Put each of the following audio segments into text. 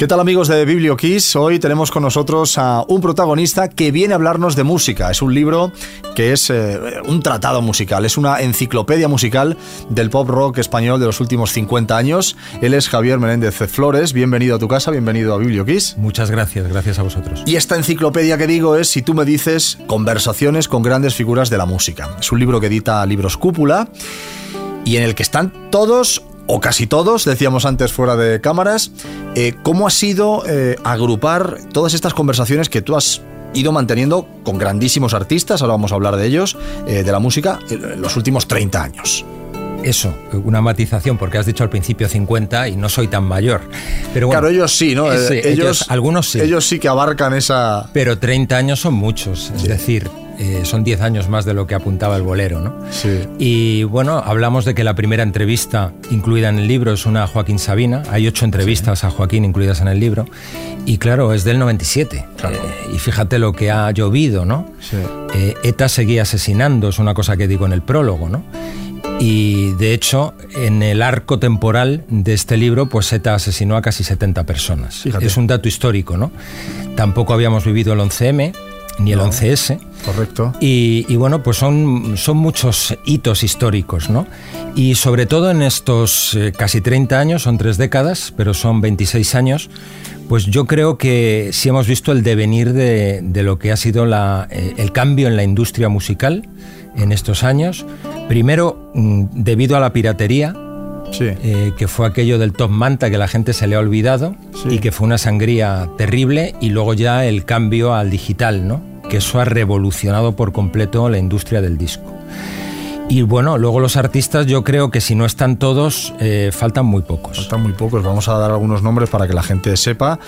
¿Qué tal amigos de BiblioKiss? Hoy tenemos con nosotros a un protagonista que viene a hablarnos de música. Es un libro que es eh, un tratado musical, es una enciclopedia musical del pop rock español de los últimos 50 años. Él es Javier Menéndez Flores. Bienvenido a tu casa, bienvenido a BiblioKiss. Muchas gracias, gracias a vosotros. Y esta enciclopedia que digo es, si tú me dices, conversaciones con grandes figuras de la música. Es un libro que edita Libros Cúpula y en el que están todos o casi todos, decíamos antes fuera de cámaras, eh, ¿cómo ha sido eh, agrupar todas estas conversaciones que tú has ido manteniendo con grandísimos artistas, ahora vamos a hablar de ellos, eh, de la música, en los últimos 30 años? Eso, una matización, porque has dicho al principio 50 y no soy tan mayor. Pero claro, ellos sí, ¿no? ellos, algunos sí. Ellos sí que abarcan esa... Pero 30 años son muchos, es decir, eh, son 10 años más de lo que apuntaba el bolero, ¿no? Sí. Y bueno, hablamos de que la primera entrevista incluida en el libro es una a Joaquín Sabina. Hay ocho entrevistas a Joaquín incluidas en el libro. Y claro, es del 97. Claro. Eh, y fíjate lo que ha llovido, ¿no? Sí. Eh, ETA seguía asesinando, es una cosa que digo en el prólogo, ¿no? Y de hecho, en el arco temporal de este libro, pues ETA asesinó a casi 70 personas. Fíjate. Es un dato histórico, ¿no? Tampoco habíamos vivido el 11M, ni el No. 11S. Correcto. Y, y bueno, pues son, son muchos hitos históricos, ¿no? Y sobre todo en estos eh, casi 30 años, son tres décadas, pero son 26 años, pues yo creo que sí hemos visto el devenir de, de lo que ha sido la, eh, el cambio en la industria musical en estos años. Primero, mm, debido a la piratería, Sí. eh, que fue aquello del top manta que la gente se le ha olvidado Sí. y que fue una sangría terrible y luego ya el cambio al digital, ¿no? Que eso ha revolucionado por completo la industria del disco. Y bueno, luego los artistas yo creo que si no están todos, eh, faltan muy pocos. Faltan muy pocos, vamos a dar algunos nombres para que la gente sepa.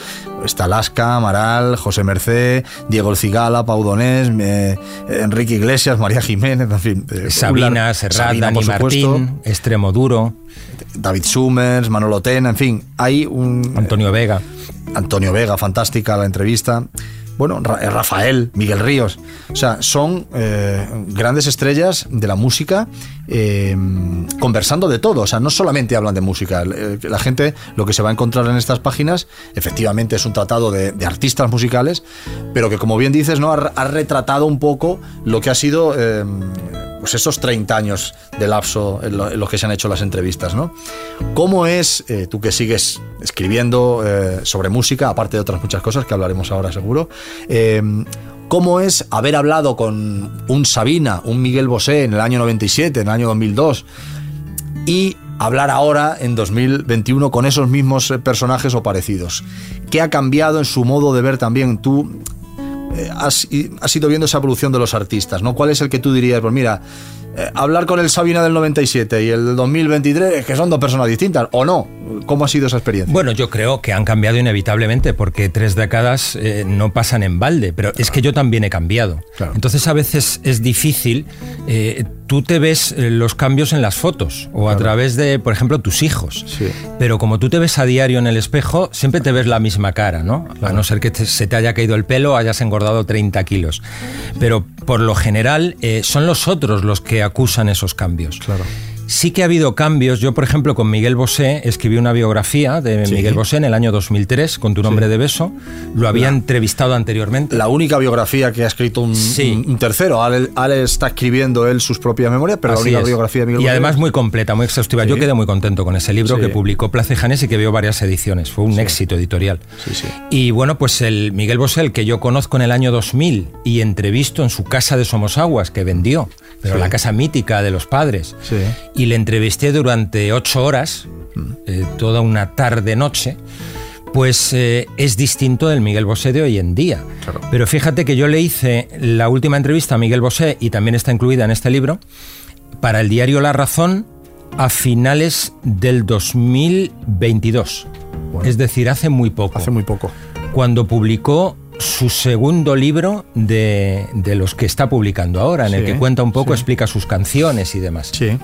Está Lasca, Amaral, José Mercé, Diego El Cigala, Pau Donés, eh, Enrique Iglesias, María Jiménez, en fin. eh, Sabina, Ular, Serrat, Sabina, Dani Martín, Extremoduro, David Summers, Manolo Tena, en fin, hay un... Antonio Vega. Antonio Vega, fantástica la entrevista. Bueno, eh, Rafael, Miguel Ríos. O sea, son eh, grandes estrellas de la música eh, conversando de todo. O sea, no solamente hablan de música. La gente lo que se va a encontrar en estas páginas, efectivamente, es un tratado de, artistas musicales, pero que, como bien dices, ¿no? ha, retratado un poco lo que ha sido. Pues esos 30 años de lapso en, lo- los que se han hecho las entrevistas, ¿no? ¿Cómo es, eh, tú que sigues escribiendo eh, sobre música, aparte de otras muchas cosas que hablaremos ahora seguro, eh, cómo es haber hablado con un Sabina, un Miguel Bosé en el año 97, en el año 2002, y hablar ahora en 2021 con esos mismos personajes o parecidos? ¿Qué ha cambiado en su modo de ver también tú? Eh, has, has ido viendo esa evolución de los artistas, ¿no? ¿Cuál es el que tú dirías? Pues mira, eh, hablar con el Sabina del 97 y el del 2023 es que son dos personas distintas, ¿o no? ¿Cómo ha sido esa experiencia? Bueno, yo creo que han cambiado inevitablemente porque tres décadas eh, no pasan en balde, pero es que yo también he cambiado. Claro. Entonces a veces es difícil, eh, tú te ves los cambios en las fotos o a Claro. través de, por ejemplo, tus hijos. Sí. Pero como tú te ves a diario en el espejo, siempre te ves la misma cara, ¿no? A no ser que te- se te haya caído el pelo o hayas engordado 30 kilos. Pero por lo general son los otros los que acusan esos cambios. Claro. Sí que ha habido cambios. Yo, por ejemplo, con Miguel Bosé escribí una biografía de Sí. Miguel Bosé en el año 2003 con tu nombre de beso. Lo había La- entrevistado anteriormente. La única biografía que ha escrito un, Sí. un- un tercero. Ale, Ale está escribiendo él sus propias memorias, pero Así la única es. biografía de Miguel Y Bosé- además muy completa, muy exhaustiva. Yo quedé muy contento con ese libro que publicó Plaza y Janés y que vio varias ediciones. Fue un éxito editorial. Sí, sí. Y bueno, pues el Miguel Bosé, el que yo conozco en el año 2000 y entrevisto en su casa de Somosaguas, que vendió, pero la casa mítica de los padres. Sí. Y le entrevisté durante ocho horas, eh, toda una tarde-noche. Pues eh, es distinto del Miguel Bosé de hoy en día. Claro. Pero fíjate que yo le hice la última entrevista a Miguel Bosé y también está incluida en este libro para el diario La Razón a finales del 2022. Bueno. Es decir, hace muy poco. Hace muy poco. Cuando publicó su segundo libro de, de los que está publicando ahora, en el que cuenta un poco, sí. explica sus canciones y demás. Sí.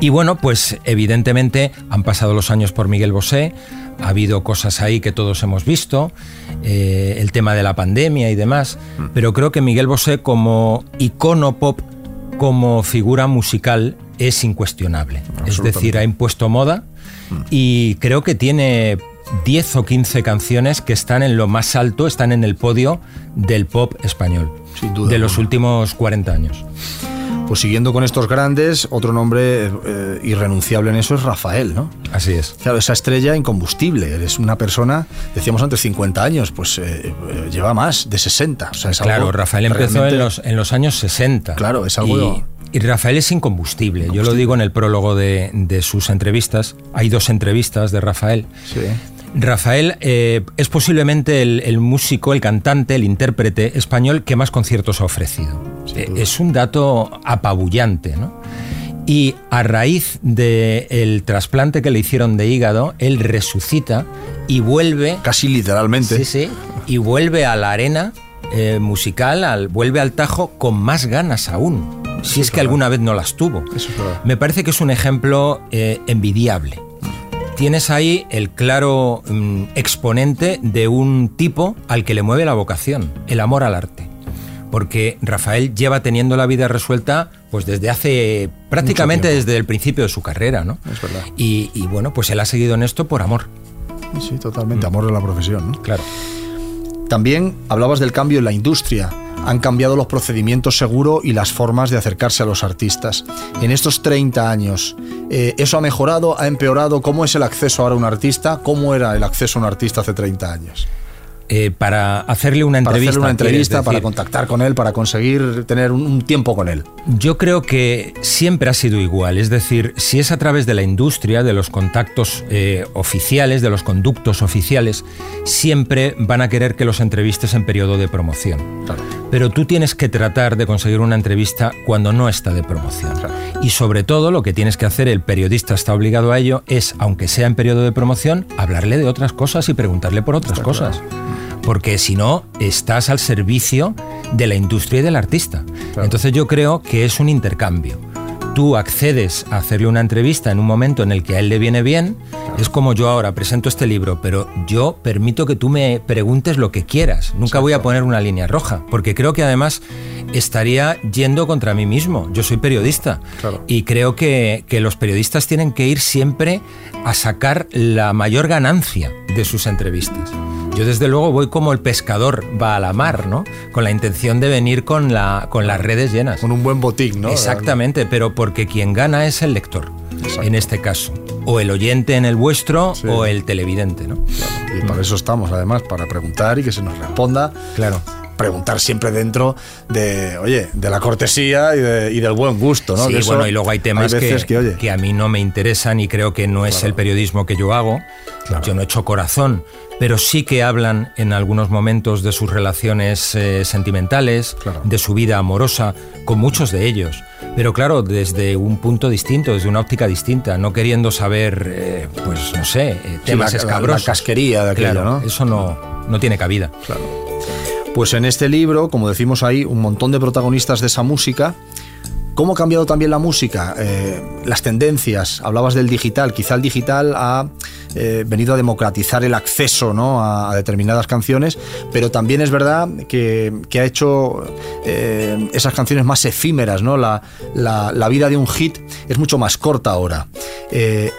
Y bueno, pues evidentemente han pasado los años por Miguel Bosé, ha habido cosas ahí que todos hemos visto, eh, el tema de la pandemia y demás, pero creo que Miguel Bosé como icono pop, como figura musical, es incuestionable. Es decir, ha impuesto moda y creo que tiene 10 o 15 canciones que están en lo más alto, están en el podio del pop español. Sin duda de los últimos 40 años. Pues siguiendo con estos grandes, otro nombre eh, irrenunciable en eso es Rafael, ¿no? Así es. Claro, esa estrella incombustible. Eres una persona, decíamos antes, 50 años, pues eh, eh, lleva más de 60. O sea, es Claro, algo Rafael empezó en los, en los años 60. Claro, es algo- Y, y Rafael es incombustible. Yo lo digo en el prólogo de, de sus entrevistas. Hay dos entrevistas de Rafael. Sí. Rafael eh, es posiblemente el, el músico, el cantante, el intérprete español que más conciertos ha ofrecido. Eh, es un dato apabullante, ¿no? Y a raíz del trasplante que le hicieron de hígado, él resucita y vuelve Casi literalmente. Sí, sí. Y vuelve a la arena eh, musical, al, vuelve al Tajo con más ganas aún. Si es que alguna vez no las tuvo. Eso es verdad. Me parece que es un ejemplo eh, envidiable. Tienes ahí el claro mm, exponente de un tipo al que le mueve la vocación, el amor al arte. Porque Rafael lleva teniendo la vida resuelta pues desde hace prácticamente desde el principio de su carrera, ¿no? Es verdad. Y, y, bueno, pues él ha seguido en esto por amor. Sí, totalmente. Amor de la profesión. ¿no? Claro. También hablabas del cambio en la industria. Han cambiado los procedimientos seguro y las formas de acercarse a los artistas. En estos 30 años, eh, ¿eso ha mejorado? ¿Ha empeorado? ¿Cómo es el acceso ahora a un artista? ¿Cómo era el acceso a un artista hace 30 años? Eh, para hacerle una Para entrevista. hacerle una ¿quieres entrevista, para contactar con él, para conseguir tener un, un tiempo con él. Yo creo que siempre ha sido igual, es decir, si es a través de la industria, de los contactos eh, oficiales, de los conductos oficiales, siempre van a querer que los entrevistes en periodo de promoción. Claro. Pero tú tienes que tratar de conseguir una entrevista cuando no está de promoción. Claro. Y sobre todo lo que tienes que hacer, el periodista está obligado a ello, es, aunque sea en periodo de promoción, hablarle de otras cosas y preguntarle por otras Está cosas. Porque si no, estás al servicio de la industria y del artista. Claro. Entonces yo creo que es un intercambio. Tú accedes a hacerle una entrevista en un momento en el que a él le viene bien. Es como yo ahora presento este libro, pero yo permito que tú me preguntes lo que quieras. Nunca voy a poner una línea roja, porque creo que además estaría yendo contra mí mismo. Yo soy periodista Claro. y creo que, que los periodistas tienen que ir siempre a sacar la mayor ganancia de sus entrevistas. Yo desde luego voy como el pescador va a la mar, ¿no? Con la intención de venir con, la, con las redes llenas. Con un buen botín, ¿no? Exactamente, pero porque quien gana es el lector, Exacto. en este caso. O el oyente en el vuestro Sí. o el televidente, ¿no? Y para eso estamos, además, para preguntar y que se nos responda. Claro. Preguntar siempre dentro de, oye, de la cortesía y, de- y del buen gusto, ¿no? Sí, Que eso bueno, y luego hay temas veces que, oye, que a mí no me interesan y creo que no es Claro. el periodismo que yo hago. Claro. Yo no he hecho corazón, pero sí que hablan en algunos momentos de sus relaciones eh, sentimentales, Claro. de su vida amorosa, con muchos de ellos. Pero claro, desde un punto distinto, desde una óptica distinta, no queriendo saber, eh, pues no sé, eh, temas la- la- la escabrosos. casquería de aquello, Claro, ¿no? Eso no, no tiene cabida. Claro. Pues en este libro, como decimos ahí, un montón de protagonistas de esa música. ¿Cómo ha cambiado también la música? Eh, las tendencias, hablabas del digital, quizá el digital ha eh, venido a democratizar el acceso ¿no? a, determinadas canciones, pero también es verdad que, que ha hecho eh, esas canciones más efímeras, ¿no? La, la- la vida de un hit es mucho más corta ahora.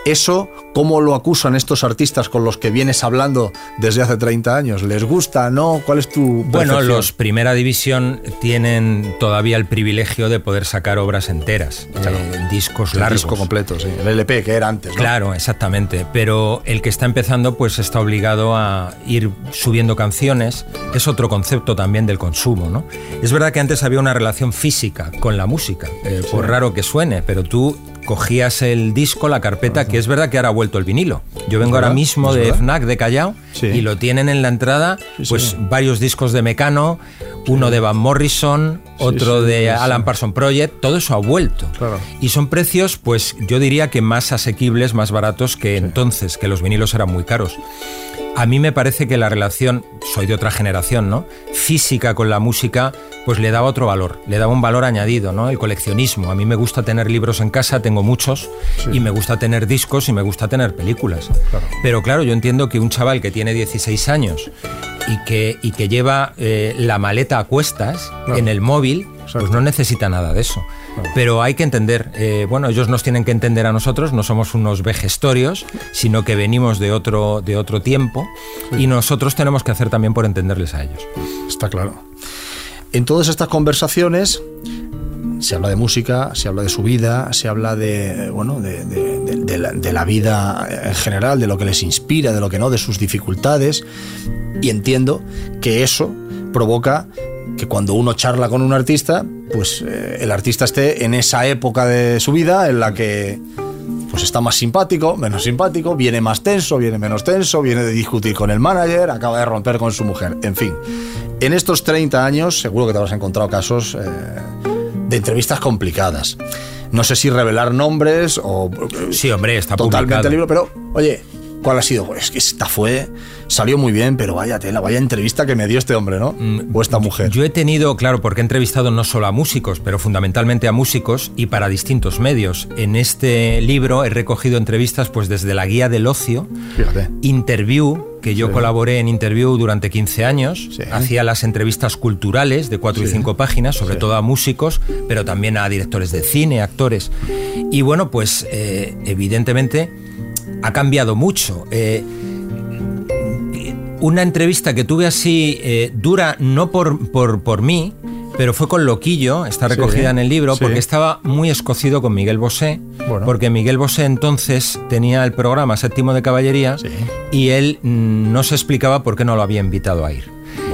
Eso, ¿cómo lo acusan estos artistas con los que vienes hablando desde hace 30 años? ¿Les gusta? ¿No? ¿Cuál es tu Bueno, percepción? los Primera División tienen todavía el privilegio de poder sacar obras enteras, Claro. eh, discos El largos. disco completo, sí. El LP que era antes, ¿no? Claro, exactamente. Pero el que está empezando, pues está obligado a ir subiendo canciones. Es otro concepto también del consumo, ¿no? Es verdad que antes había una relación física con la música, eh, por raro que suene, pero tú cogías el disco, la carpeta, que es verdad que ahora ha vuelto el vinilo. Yo vengo ahora mismo de. FNAC de Callao Sí. y lo tienen en la entrada, pues sí. varios discos de Mecano, uno de Van Morrison, otro de. Alan Parsons Project, todo eso ha vuelto. Claro. Y son precios, pues yo diría que más asequibles, más baratos que entonces, que los vinilos eran muy caros. A mí me parece que la relación, soy de otra generación, ¿no? Física con la música, pues le daba otro valor, le daba un valor añadido, ¿no? El coleccionismo. A mí me gusta tener libros en casa, tengo muchos, y me gusta tener discos y me gusta tener películas. Claro. Pero claro, yo entiendo que un chaval que tiene 16 años y que, y que lleva eh, la maleta a cuestas Claro. en el móvil. Pues no necesita nada de eso. Pero hay que entender, eh, bueno, ellos nos tienen que entender a nosotros, no somos unos vejestorios, sino que venimos de otro, de otro tiempo y nosotros tenemos que hacer también por entenderles a ellos. Está claro. En todas estas conversaciones se habla de música, se habla de su vida, se habla de, bueno, de, la, de, la, vida en general, de lo que les inspira, de lo que no, de sus dificultades. Y entiendo que eso provoca que cuando uno charla con un artista, pues eh, el artista esté en esa época de su vida en la que pues está más simpático, menos simpático, viene más tenso, viene menos tenso, viene de discutir con el manager, acaba de romper con su mujer, en fin. En estos 30 años seguro que te habrás encontrado casos eh, de entrevistas complicadas. No sé si revelar nombres o... Sí, hombre, está totalmente el libro, pero oye, ¿cuál ha sido? Pues que esta fue salió muy bien, pero vaya tela, vaya entrevista que me dio este hombre, ¿no? Mm, o esta mujer. Yo he tenido, claro, porque he entrevistado no solo a músicos, pero fundamentalmente a músicos y para distintos medios. En este libro he recogido entrevistas pues desde la guía del ocio, Fíjate. Interview, que yo colaboré en Interview durante 15 años, hacía las entrevistas culturales de 4 y 5 páginas, sobre todo a músicos, pero también a directores de cine, actores. Y bueno, pues eh, evidentemente ha cambiado mucho. Eh, una entrevista que tuve así eh, dura, no por, por, mí, pero fue con Loquillo, está recogida en el libro, porque estaba muy escocido con Miguel Bosé, porque Miguel Bosé entonces tenía el programa Séptimo de Caballería y él mm, no se explicaba por qué no lo había invitado a ir.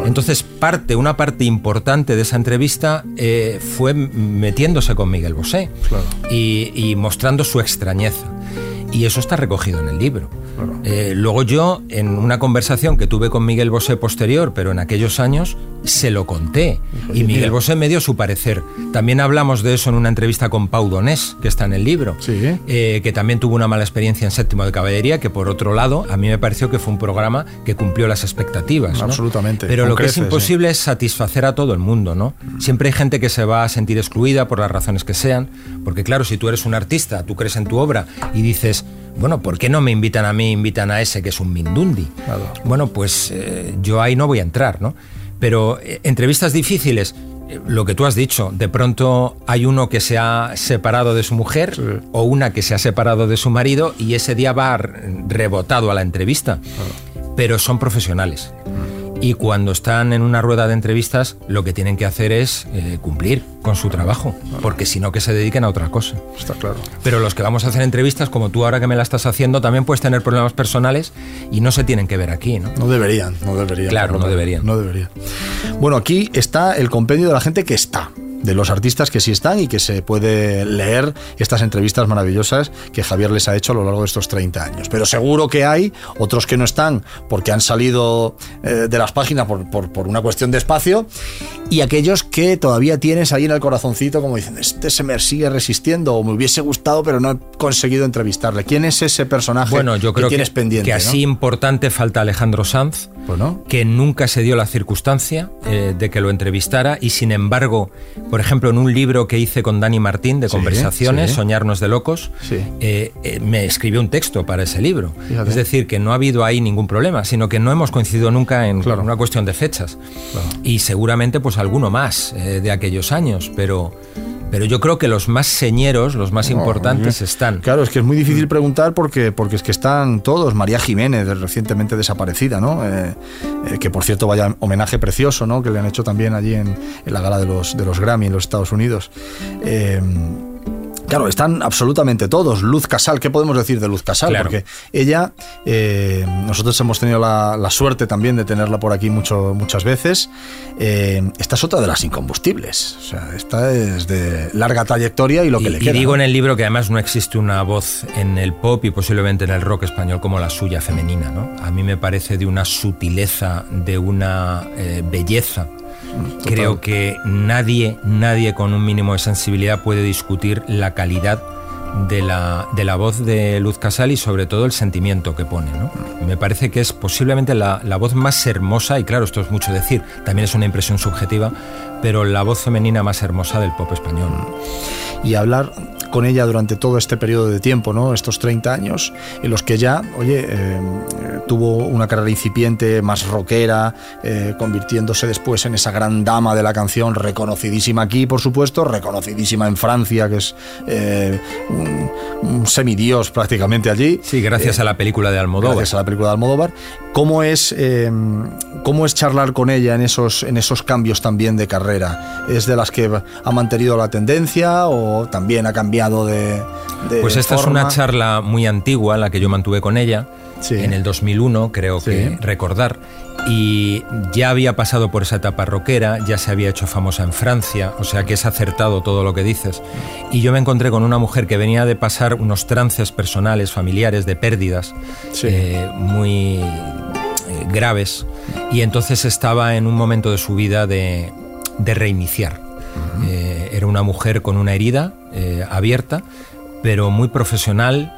Entonces, parte, una parte importante de esa entrevista eh, fue metiéndose con Miguel Bosé y mostrando su extrañeza. Y eso está recogido en el libro. Eh, luego yo, en una conversación que tuve con Miguel Bosé posterior, pero en aquellos años, se lo conté. Y Miguel Bosé me dio su parecer. También hablamos de eso en una entrevista con Pau Donés, que está en el libro, eh, que también tuvo una mala experiencia en séptimo de caballería, que por otro lado, a mí me pareció que fue un programa que cumplió las expectativas. Absolutamente. Pero lo que es imposible es satisfacer a todo el mundo, ¿no? Siempre hay gente que se va a sentir excluida por las razones que sean, porque claro, si tú eres un artista, tú crees en tu obra y dices, bueno, ¿por qué no me invitan a mí, invitan a ese que es un Mindundi? Bueno, pues eh, yo ahí no voy a entrar, ¿no? Pero eh, entrevistas difíciles, eh, lo que tú has dicho, de pronto hay uno que se ha separado de su mujer o una que se ha separado de su marido y ese día va rebotado a la entrevista. Pero son profesionales. Mm y cuando están en una rueda de entrevistas lo que tienen que hacer es eh, cumplir con su trabajo, porque si no que se dediquen a otra cosa. Está claro. Pero los que vamos a hacer entrevistas, como tú ahora que me la estás haciendo, también puedes tener problemas personales y no se tienen que ver aquí, ¿no? No deberían, no deberían. Claro, no deberían. No deberían. Bueno, aquí está el compendio de la gente que está de los artistas que sí están y que se puede leer estas entrevistas maravillosas que Javier les ha hecho a lo largo de estos 30 años. Pero seguro que hay otros que no están porque han salido eh, de las páginas por, por, una cuestión de espacio y aquellos que todavía tienes ahí en el corazoncito como dicen, este se me sigue resistiendo o me hubiese gustado pero no he conseguido entrevistarle. ¿Quién es ese personaje bueno, yo creo que tienes pendiente? Que así importante falta Alejandro Sanz, que nunca se dio la circunstancia eh, de que lo entrevistara y sin embargo por ejemplo, en un libro que hice con Dani Martín de conversaciones, Soñarnos de Locos, eh, eh, me escribió un texto para ese libro. Es decir, que no ha habido ahí ningún problema, sino que no hemos coincidido nunca en una cuestión de fechas. Y seguramente pues alguno más de aquellos años, pero pero yo creo que los más señeros, los más importantes están. Claro, es que es muy difícil preguntar porque, porque es que están todos. María Jiménez, recientemente desaparecida, ¿no? Eh, eh, que por cierto vaya homenaje precioso, ¿no? Que le han hecho también allí en, la gala de los, de los Grammy en los Estados Unidos. Eh, Claro, están absolutamente todos. Luz Casal, ¿qué podemos decir de Luz Casal? Porque ella, eh, nosotros hemos tenido la, suerte también de tenerla por aquí mucho, muchas veces. Eh, esta es otra de las incombustibles. O sea, esta es de larga trayectoria y lo que le queda. Y digo en el libro que además no existe una voz en el pop y posiblemente en el rock español como la suya femenina. ¿no? A mí me parece de una sutileza, de una eh, belleza Creo que nadie, nadie con un mínimo de sensibilidad puede discutir la calidad de la, de la voz de Luz Casal y sobre todo el sentimiento que pone. ¿no? Me parece que es posiblemente la, la, voz más hermosa, y claro, esto es mucho decir, también es una impresión subjetiva, pero la voz femenina más hermosa del pop español. Y hablar con ella durante todo este periodo de tiempo, ¿no? Estos 30 años, en los que ya, oye, eh, tuvo una carrera incipiente, más rockera, eh, convirtiéndose después en esa gran dama de la canción, reconocidísima aquí, por supuesto, reconocidísima en Francia, que es eh, un, semidios prácticamente allí. Sí, gracias a la película de Almodóvar. Gracias a la película de Almodóvar. ¿Cómo es, cómo es charlar con ella en esos, en esos cambios también de carrera? ¿Es de las que ha mantenido la tendencia o también ha cambiado de... pues esta es una charla muy antigua, la que yo mantuve con ella, en el 2001, creo que recordar, y ya había pasado por esa etapa rockera, ya se había hecho famosa en Francia, o sea que es acertado todo lo que dices. Y yo me encontré con una mujer que venía de pasar unos trances personales, familiares, de pérdidas eh, muy eh, graves, y entonces estaba en un momento de su vida de, reiniciar. Eh, era una mujer con una herida abierta, pero muy profesional,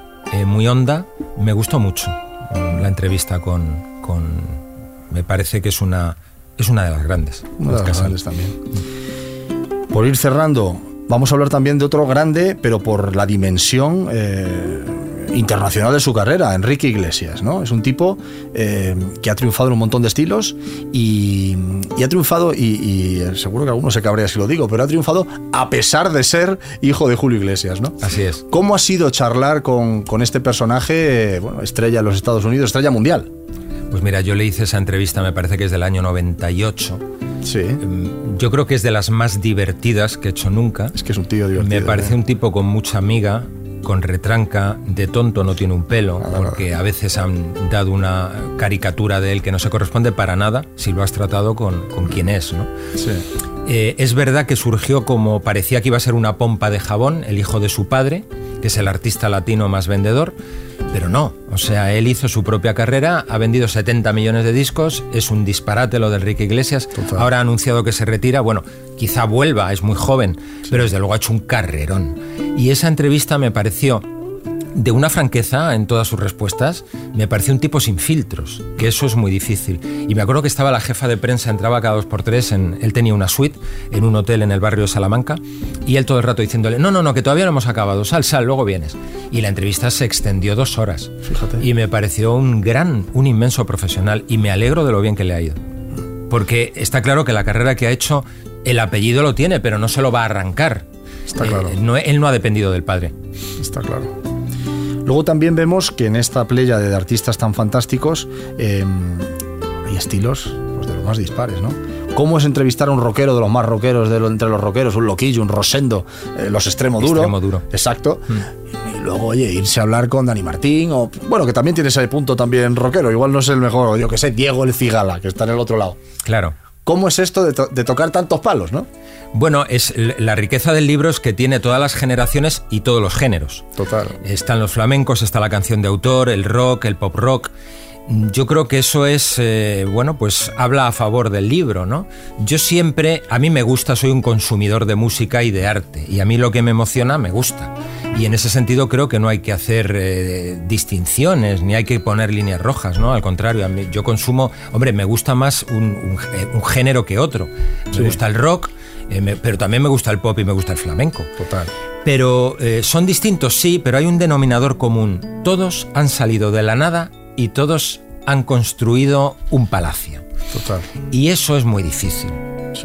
muy honda, me gustó mucho la entrevista con, me parece que es una, es una de las grandes. Una de las grandes también. Por ir cerrando, vamos a hablar también de otro grande, pero por la dimensión eh, internacional de su carrera, Enrique Iglesias, ¿no? Es un tipo eh, que ha triunfado en un montón de estilos y, ha triunfado, y, seguro que alguno se cabrea si lo digo, pero ha triunfado a pesar de ser hijo de Julio Iglesias, ¿no? Así es. ¿Cómo ha sido charlar con, este personaje, bueno, estrella en los Estados Unidos, estrella mundial? Pues mira, yo le hice esa entrevista, me parece que es del año 98. Sí. Em, yo creo que es de las más divertidas que he hecho nunca. Es que es un tío divertido. Me parece ¿eh? un tipo con mucha amiga, con retranca, de tonto no tiene un pelo, porque a veces han dado una caricatura de él que no se corresponde para nada si lo has tratado con, con quien es. ¿no? Sí. Eh, es verdad que surgió como parecía que iba a ser una pompa de jabón, el hijo de su padre, que es el artista latino más vendedor, pero no. O sea, él hizo su propia carrera, ha vendido 70 millones de discos, es un disparate lo de Enrique Iglesias. Ahora ha anunciado que se retira. Bueno, quizá vuelva, es muy joven, pero desde luego ha hecho un carrerón. Y esa entrevista me pareció de una franqueza en todas sus respuestas, me pareció un tipo sin filtros, que eso es muy difícil. Y me acuerdo que estaba la jefa de prensa, entraba cada dos por tres, en, él tenía una suite en un hotel en el barrio de Salamanca, y él todo el rato diciéndole, no, no, no, que todavía no hemos acabado, sal, sal, luego vienes. Y la entrevista se extendió dos horas. Fíjate. Y me pareció un gran, un inmenso profesional, y me alegro de lo bien que le ha ido. Porque está claro que la carrera que ha hecho, el apellido lo tiene, pero no se lo va a arrancar. Está claro. Eh, él no ha dependido del padre. Está claro. Luego también vemos que en esta playa de artistas tan fantásticos em, hay estilos pues, de los más dispares, ¿no? ¿Cómo es entrevistar a un rockero de los más rockeros de entre los rockeros? Un loquillo, un rosendo, eh, los extremo duro. Extremo duro. Exacto. Mm. Y luego, oye, irse a hablar con Dani Martín o... Bueno, que también tiene ese punto también rockero. Igual no es el mejor, yo que sé, Diego el Cigala, que está en el otro lado. Claro. ¿Cómo es esto de, de tocar tantos palos, no? Bueno, es la riqueza del libro es que tiene todas las generaciones y todos los géneros. Total. Están los flamencos, está la canción de autor, el rock, el pop rock. Yo creo que eso es, eh, bueno, pues habla a favor del libro, ¿no? Yo siempre, a mí me gusta, soy un consumidor de música y de arte, y a mí lo que me emociona me gusta. Y en ese sentido creo que no hay que hacer eh, distinciones, ni hay que poner líneas rojas, ¿no? Al contrario, a mí, yo consumo, hombre, me gusta más un, género que otro. Me gusta el rock, eh, pero también me gusta el pop y me gusta el flamenco. Total. Pero eh, son distintos, sí, pero hay un denominador común. Todos han salido de la nada y todos han construido un palacio. Total. Y eso es muy difícil.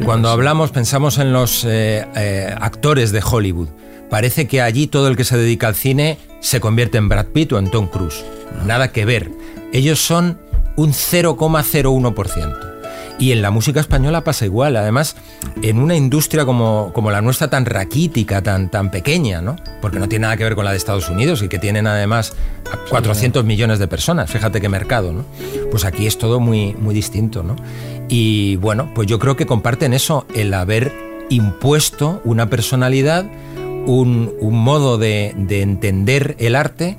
Cuando hablamos, pensamos en los eh, actores de Hollywood. Parece que allí todo el que se dedica al cine se convierte en Brad Pitt o en Tom Cruise. Nada que ver. Ellos son un 0,01%. Y en la música española pasa igual, además, en una industria como, como la nuestra tan raquítica, tan, tan pequeña, ¿no? Porque no tiene nada que ver con la de Estados Unidos y que tienen además 400 millones de personas, fíjate qué mercado, ¿no? Pues aquí es todo muy, muy distinto, ¿no? Y bueno, pues yo creo que comparten eso, el haber impuesto una personalidad, un, un modo de, de entender el arte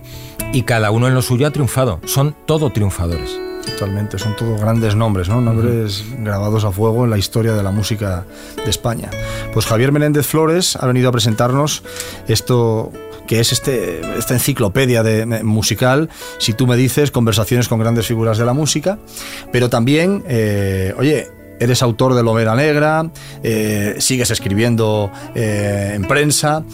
y cada uno en lo suyo ha triunfado. Son todo triunfadores. Totalmente, son todos grandes nombres, ¿no? Nombres grabados a fuego en la historia de la música de España. Pues Javier Menéndez Flores ha venido a presentarnos esto que es este, esta enciclopedia de, musical, si tú me dices, conversaciones con grandes figuras de la música, pero también, eh, oye, eres autor de Lomera Negra, eh, sigues escribiendo eh, en prensa,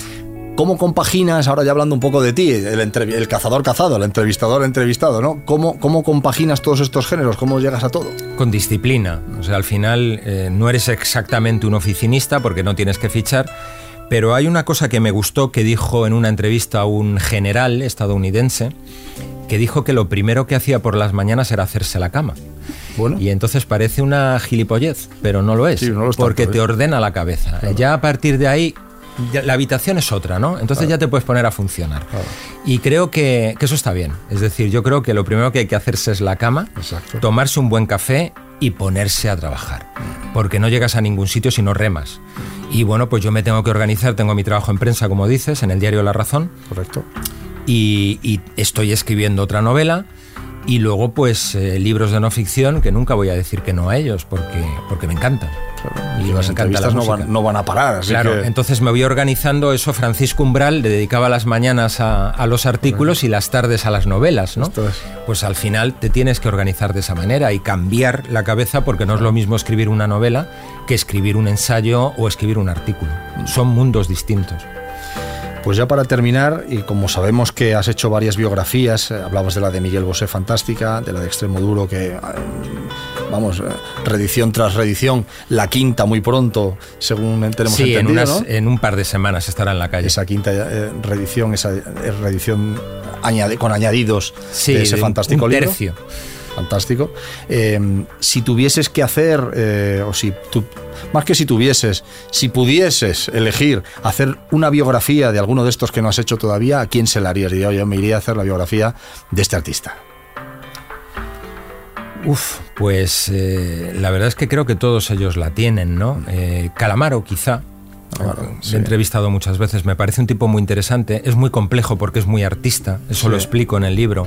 ¿Cómo compaginas, ahora ya hablando un poco de ti, el, el cazador cazado, el entrevistador entrevistado, ¿no? ¿Cómo, ¿Cómo compaginas todos estos géneros? ¿Cómo llegas a todo? Con disciplina. O sea, al final eh, no eres exactamente un oficinista porque no tienes que fichar, pero hay una cosa que me gustó que dijo en una entrevista a un general estadounidense, que dijo que lo primero que hacía por las mañanas era hacerse la cama. Bueno. Y entonces parece una gilipollez, pero no lo es, porque te ordena la cabeza. Ya a partir de ahí la habitación es otra, ¿no? Entonces ya te puedes poner a funcionar. Y creo que, eso está bien. Es decir, yo creo que lo primero que hay que hacerse es la cama, tomarse un buen café y ponerse a trabajar. Porque no llegas a ningún sitio si no remas. Y bueno, pues yo me tengo que organizar, tengo mi trabajo en prensa, como dices, en el diario La Razón. Correcto. Y, estoy escribiendo otra novela. Y luego, pues, eh, libros de no ficción, que nunca voy a decir que no a ellos, porque, porque me encantan. Y las entrevistas no van, no van, a parar. claro, entonces me voy organizando eso. Francisco Umbral le dedicaba las mañanas a, los artículos y las tardes a las novelas, ¿no? Pues al final te tienes que organizar de esa manera y cambiar la cabeza porque no es lo mismo escribir una novela que escribir un ensayo o escribir un artículo. Son mundos distintos. Pues ya para terminar, y como sabemos que has hecho varias biografías, eh, hablabas de la de Miguel Bosé fantástica, de la de Extremo Duro, que eh, vamos, eh, reedición tras reedición, la quinta muy pronto, según tenemos sí, entendido, en, en un par de semanas estará en la calle. Esa quinta reedición, esa reedición con añadidos de ese fantástico un libro. Tercio. Fantástico. si tuvieses que hacer, o si tú más que si tuvieses, si pudieses elegir hacer una biografía de alguno de estos que no has hecho todavía, ¿a quién se la harías? Diría, yo me iría a hacer la biografía de este artista. Uf, pues eh, la verdad es que creo que todos ellos la tienen, ¿no? Eh, Calamaro quizá, he entrevistado muchas veces, me parece un tipo muy interesante, es muy complejo porque es muy artista, eso lo explico en el libro.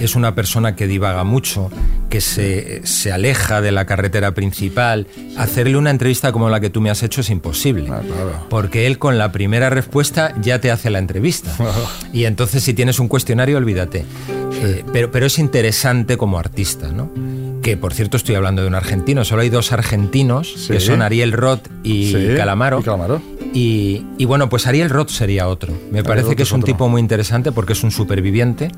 Es una persona que divaga mucho, que se, se, aleja de la carretera principal. Hacerle una entrevista como la que tú me has hecho es imposible, ah, porque él con la primera respuesta ya te hace la entrevista. y entonces si tienes un cuestionario, olvídate. Eh, pero, pero es interesante como artista, ¿no? Que por cierto estoy hablando de un argentino, solo hay dos argentinos, que son Ariel Roth y, Calamaro. Y, bueno, pues Ariel Roth sería otro. Me parece que es, un tipo muy interesante porque es un superviviente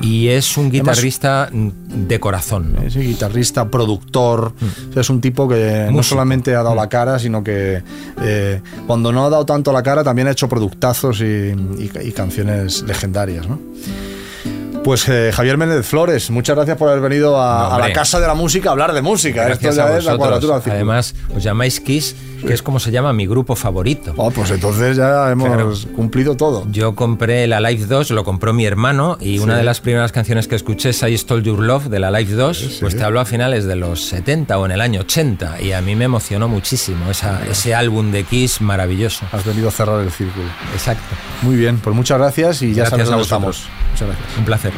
y es un guitarrista de corazón. Es un guitarrista, productor, mm. es un tipo que no solamente ha dado la mm. cara, sino que eh, cuando no ha dado tanto la cara también ha hecho productazos y, y canciones legendarias. ¿no? Pues eh, Javier Méndez Flores, muchas gracias por haber venido a, la Casa de la Música a hablar de música. Esto ya es la cuadratura Además, os llamáis Kiss, que es como se llama mi grupo favorito. Oh, pues entonces ya hemos cumplido todo. Yo compré la Live 2, lo compró mi hermano, y una de las primeras canciones que escuché es I Stole Your Love de la Live 2, pues te hablo a finales de los 70 o en el año 80, y a mí me emocionó muchísimo ese álbum de Kiss maravilloso. Has venido a cerrar el círculo. Exacto. Muy bien, pues muchas gracias y ya sabes dónde estamos. Muchas gracias. Un placer.